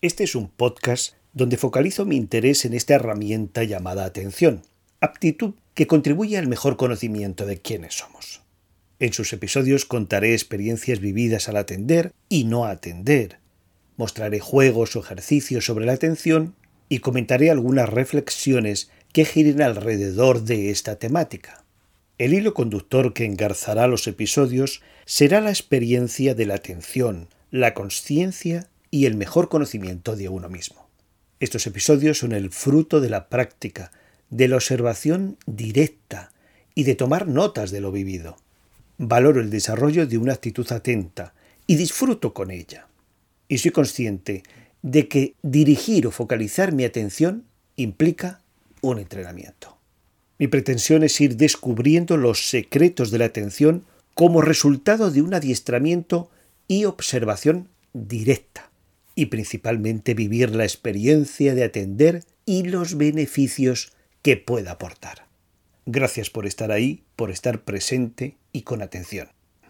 Este es un podcast donde focalizo mi interés en esta herramienta llamada atención, aptitud que contribuye al mejor conocimiento de quiénes somos. En sus episodios contaré experiencias vividas al atender y no atender, mostraré juegos o ejercicios sobre la atención y comentaré algunas reflexiones que giren alrededor de esta temática. El hilo conductor que engarzará los episodios será la experiencia de la atención, la conciencia y el mejor conocimiento de uno mismo. Estos episodios son el fruto de la práctica, de la observación directa y de tomar notas de lo vivido. Valoro el desarrollo de una actitud atenta y disfruto con ella. Y soy consciente de que dirigir o focalizar mi atención implica un entrenamiento. Mi pretensión es ir descubriendo los secretos de la atención como resultado de un adiestramiento y observación directa, y principalmente vivir la experiencia de atender y los beneficios que pueda aportar. Gracias por estar ahí, por estar presente y con atención.